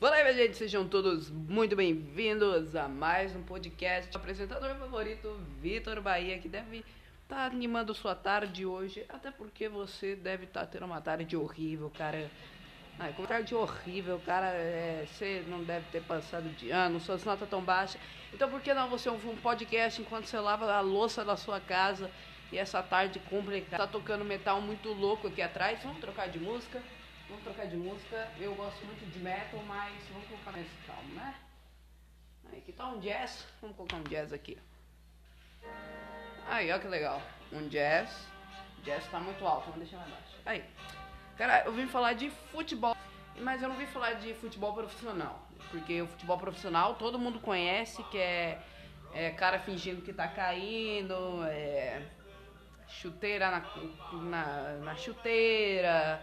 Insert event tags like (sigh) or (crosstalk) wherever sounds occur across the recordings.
Fala aí, minha gente, sejam todos muito bem-vindos a mais um podcast. Apresentador favorito, Vitor Bahia, que deve estar tá animando sua tarde hoje, até porque você deve estar tá tendo uma tarde horrível, cara. Ai, com tarde horrível, cara, é, você não deve ter passado de ano, suas notas tão baixas. Então por que não você ouvir um podcast enquanto você lava a louça da sua casa e essa tarde complicada? Tá tocando metal muito louco aqui atrás, vamos trocar de música? Vamos trocar de música. Eu gosto muito de metal, mas vamos colocar nesse calmo, né? Aí, aqui tá um jazz. Vamos colocar um jazz aqui. Aí, ó que legal. Um jazz. Jazz tá muito alto, vamos deixar mais baixo. Aí. Cara, eu vim falar de futebol, mas eu não vim falar de futebol profissional. Porque o futebol profissional todo mundo conhece, que é, é cara fingindo que tá caindo, é chuteira na, na, na chuteira,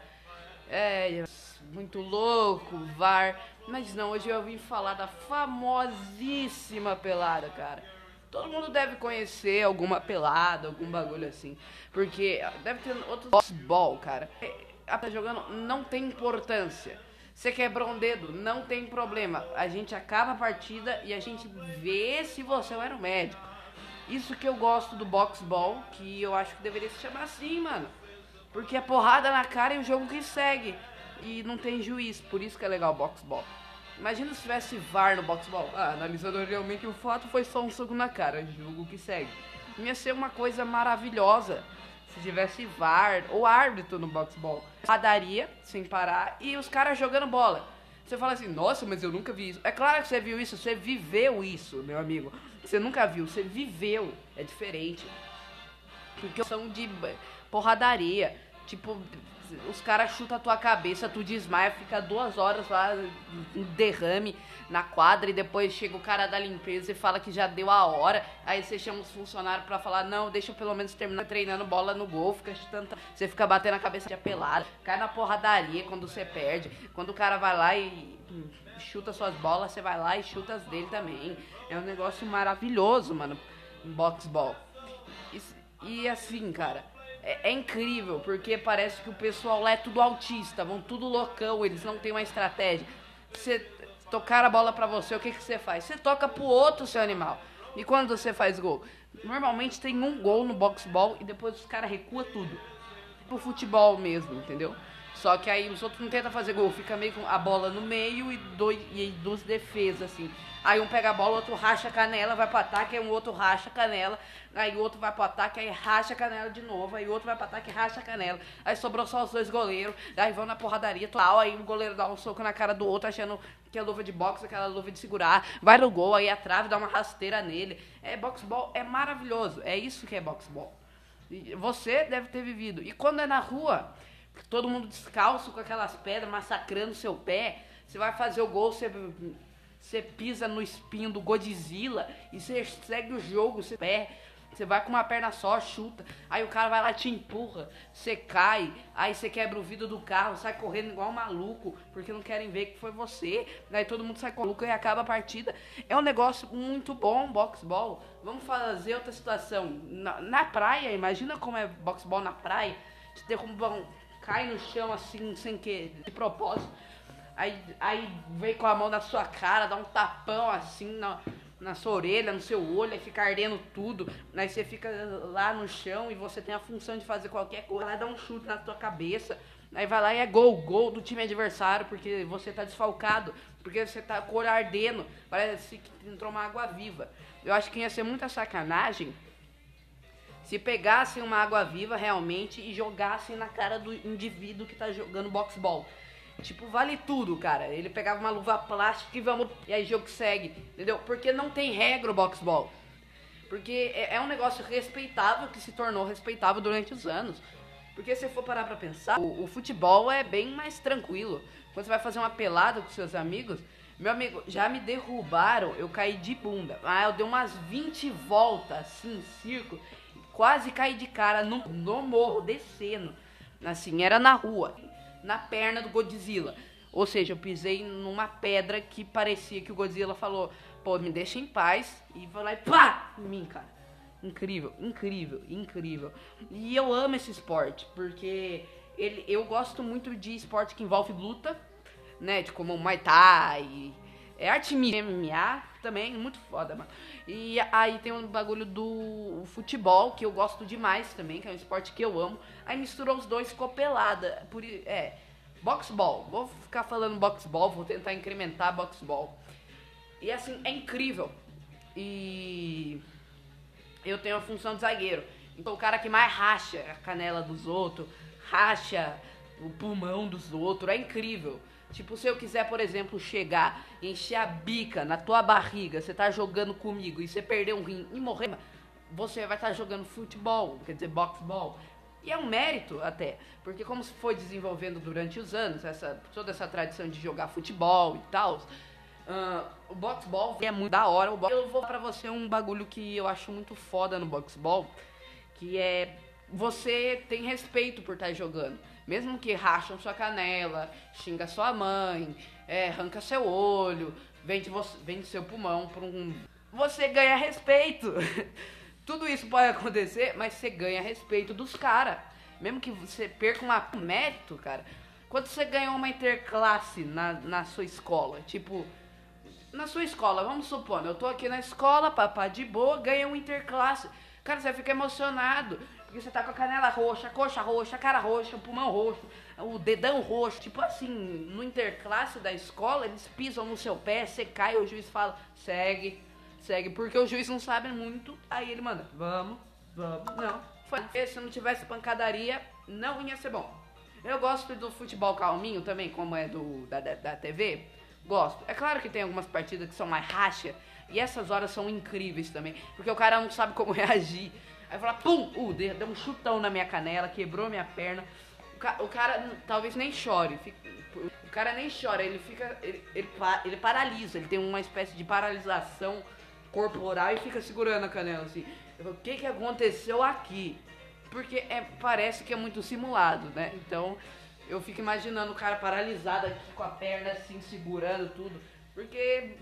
é, muito louco, VAR. Mas não, hoje eu vim falar da famosíssima pelada, cara. Todo mundo deve conhecer alguma pelada, algum bagulho assim. Porque deve ter outros futebol, cara. É, tá jogando, não tem importância. Você quebrou um dedo, não tem problema. A gente acaba a partida e a gente vê se você era o médico. Isso que eu gosto do boxball, que eu acho que deveria se chamar assim, mano. Porque é porrada na cara e o jogo que segue. E não tem juiz, por isso que é legal o boxball. Imagina se tivesse VAR no boxball. Ah, analisando realmente o fato, foi só um soco na cara, jogo que segue. Ia ser uma coisa maravilhosa se tivesse VAR ou árbitro no boxball. Padaria, sem parar, e os caras jogando bola. Você fala assim, nossa, mas eu nunca vi isso. É claro que você viu isso, você viveu isso, meu amigo. Você nunca viu, você viveu. É diferente. Porque são de porradaria. Tipo, os caras chutam a tua cabeça, tu desmaia, fica duas horas lá, um derrame na quadra, e depois chega o cara da limpeza e fala que já deu a hora. Aí você chama os funcionários pra falar, não, deixa eu pelo menos terminar treinando bola no gol, fica chutando, você fica batendo a cabeça de apelada, cai na porradaria quando você perde. Quando o cara vai lá e chuta suas bolas, você vai lá e chuta as dele também. É um negócio maravilhoso, mano, boxball. E, e assim, cara é, é, incrível, porque parece que o pessoal lá é tudo autista, vão tudo loucão, eles não têm uma estratégia. Você tocar a bola pra você, o que, que você faz? Você toca pro outro, seu animal. E quando você faz gol? Normalmente tem um gol no boxball e depois os caras recuam tudo. Pro futebol mesmo, entendeu? Só que aí os outros não tentam fazer gol, fica meio com a bola no meio e, dois, e duas defesas, assim. Aí um pega a bola, outro racha a canela, vai pro ataque, aí um outro racha a canela, aí o outro vai pro ataque, aí racha a canela de novo, aí o outro vai pro ataque, racha a canela. Aí sobrou só os dois goleiros, aí vão na porradaria total, aí o goleiro dá um soco na cara do outro, achando que é luva de boxe, aquela luva de segurar, vai no gol, aí a trave dá uma rasteira nele. É boxball, é maravilhoso, é isso que é boxball. Você deve ter vivido. E quando é na rua, todo mundo descalço com aquelas pedras massacrando seu pé. Você vai fazer o gol, você, você pisa no espinho do Godzilla e você segue o jogo, você pé. Você vai com uma perna só, chuta. Aí o cara vai lá te empurra. Você cai. Aí você quebra o vidro do carro, sai correndo igual um maluco. Porque não querem ver que foi você. Daí todo mundo sai maluco e acaba a partida. É um negócio muito bom, boxball. Vamos fazer outra situação. Na, na praia, imagina como é boxball na praia. Você derruba cai no chão assim, sem que, de propósito. Aí, aí vem com a mão na sua cara, dá um tapão assim na, na sua orelha, no seu olho, aí fica ardendo tudo. Aí você fica lá no chão e você tem a função de fazer qualquer coisa, lá dá um chute na sua cabeça. Aí vai lá e é gol, gol do time adversário, porque você tá desfalcado, porque você tá com o olho ardendo, parece que entrou uma água viva. Eu acho que ia ser muita sacanagem se pegassem uma água viva realmente e jogassem na cara do indivíduo que tá jogando boxball. Tipo, vale tudo, cara. Ele pegava uma luva plástica e vamos. E aí jogo segue, entendeu? Porque não tem regra o boxball. Porque é, é um negócio respeitável que se tornou respeitável durante os anos. Porque se for parar pra pensar, o, o, futebol é bem mais tranquilo. Quando você vai fazer uma pelada com seus amigos, meu amigo, já me derrubaram, eu caí de bunda. Ah, eu dei umas 20 voltas assim, círculo quase caí de cara no, no morro, descendo. Assim, era na rua, na perna do Godzilla. Ou seja, eu pisei numa pedra que parecia que o Godzilla falou: pô, me deixa em paz. E foi lá e pá! Em mim, cara. Incrível, incrível, incrível. E eu amo esse esporte, porque ele, eu gosto muito de esporte que envolve luta. né? De como Muay Thai. É arte MMA também, muito foda, mano. E aí tem um bagulho do futebol, que eu gosto demais também, que é um esporte que eu amo. Aí misturou os dois, ficou pelada. Por, é, boxball. Vou ficar falando boxball, vou tentar incrementar boxball. E assim, é incrível. E eu tenho a função de zagueiro. Então o cara que mais racha a canela dos outros, racha o pulmão dos outros, é incrível. Tipo, se eu quiser, por exemplo, chegar, encher a bica na tua barriga, você tá jogando comigo e você perder um rim e morrer, você vai estar tá jogando futebol, quer dizer, boxball. E é um mérito até, porque como se foi desenvolvendo durante os anos, essa, toda essa tradição de jogar futebol e tal, uh, o boxball é muito da hora. Eu vou para você um bagulho que eu acho muito foda no boxball, que é você tem respeito por estar tá jogando. Mesmo que racham sua canela, xinga sua mãe, é, arranca seu olho, vende, você, vende seu pulmão por um. Você ganha respeito. (laughs) Tudo isso pode acontecer, mas você ganha respeito dos caras. Mesmo que você perca um mérito, cara. Quando você ganhou uma interclasse na, na sua escola, tipo, na sua escola, vamos supor, eu tô aqui na escola, papá de boa, ganhei um interclasse. Cara, você fica emocionado. Você tá com a canela roxa, coxa roxa, cara roxa, pulmão roxo, o dedão roxo. Tipo assim, no interclasse da escola, eles pisam no seu pé, você cai, o juiz fala, segue, segue. Porque o juiz não sabe muito, aí ele manda, vamos, vamos. Não, foi. Se não tivesse pancadaria, não ia ser bom. Eu gosto do futebol calminho também, como é do da, da, da TV. Gosto. É claro que tem algumas partidas que são mais racha, e essas horas são incríveis também, porque o cara não sabe como (laughs) reagir. Aí fala, pum, uh, deu um chutão na minha canela, quebrou minha perna. O, ca o cara talvez nem chore. Fica, o cara nem chora, ele fica. Ele, ele, ele, paralisa, ele tem uma espécie de paralisação corporal e fica segurando a canela assim. Eu falo, o que, que aconteceu aqui? Porque é, parece que é muito simulado, né? Então eu fico imaginando o cara paralisado aqui com a perna assim, segurando tudo. Porque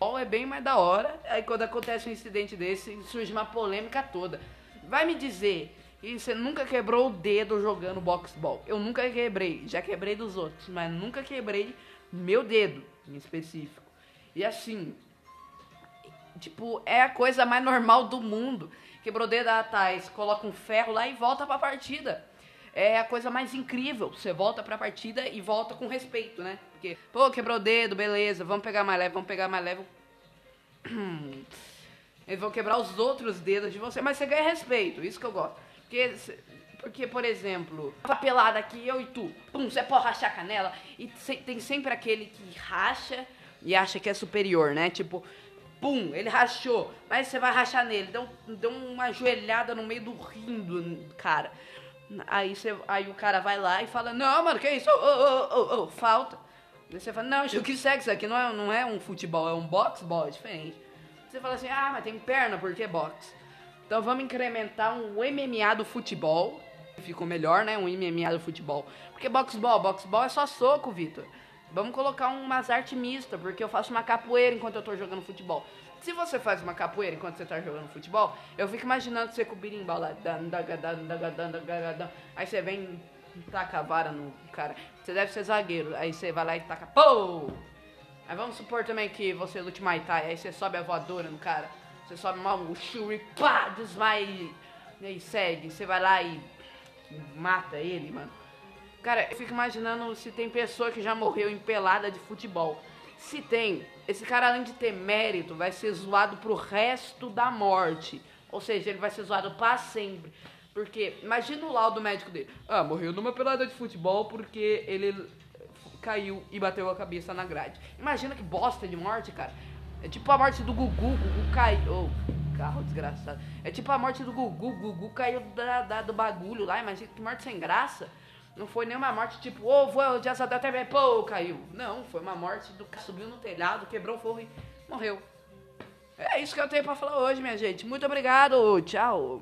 futebol é bem mais da hora. Aí quando acontece um incidente desse, surge uma polêmica toda. Vai me dizer, e você nunca quebrou o dedo jogando boxball? Eu nunca quebrei, já quebrei dos outros, mas nunca quebrei meu dedo em específico. E assim, tipo, é a coisa mais normal do mundo. Quebrou o dedo atrás, coloca um ferro lá e volta pra partida. É a coisa mais incrível. Você volta pra partida e volta com respeito, né? Porque, pô, quebrou o dedo, beleza, vamos pegar mais leve, vamos pegar mais leve. (clears throat) Eles vão quebrar os outros dedos de você, mas você ganha respeito, isso que eu gosto. Porque, porque por exemplo, tá pelada aqui, eu e tu, pum, você pode rachar a canela, e tem sempre aquele que racha e acha que é superior, né? Tipo, pum, ele rachou, mas você vai rachar nele, deu, deu uma joelhada no meio do rim do cara. Aí, você, aí o cara vai lá e fala, não, mano, que isso? Oh, oh, oh, oh, falta. Aí você fala, não, o que segue isso aqui não é, não é um futebol, é um boxball, é diferente. Você fala assim, ah, mas tem perna, por que boxe? Então vamos incrementar um MMA do futebol. Ficou melhor, né? Um MMA do futebol. Porque boxball, boxball é só soco, Vitor. Vamos colocar umas artes mistas, porque eu faço uma capoeira enquanto eu tô jogando futebol. Se você faz uma capoeira enquanto você tá jogando futebol, eu fico imaginando você com o birimbau lá. Aí você vem taca a vara no cara. Você deve ser zagueiro. Aí você vai lá e taca. Pô! Aí vamos supor também que você lute Muay Thai. Aí você sobe a voadora no cara. Você sobe mal o shuri, pá, desmaia e, e segue. Você vai lá e mata ele, mano. Cara, eu fico imaginando se tem pessoa que já morreu empelada de futebol. Se tem, esse cara além de ter mérito, vai ser zoado pro resto da morte. Ou seja, ele vai ser zoado para sempre. Porque, imagina o laudo médico dele. Ah, morreu numa pelada de futebol porque ele caiu e bateu a cabeça na grade. Imagina que bosta de morte, cara. É tipo a morte do Gugu. Gugu caiu. Oh, carro desgraçado. É tipo a morte do Gugu. Gugu caiu da, da, do bagulho lá. Imagina que morte sem graça. Não foi nenhuma morte tipo, ô, oh, vou de asa até pô, caiu. Não, foi uma morte do cara subiu no telhado, quebrou o forro e morreu. É isso que eu tenho pra falar hoje, minha gente. Muito obrigado. Tchau.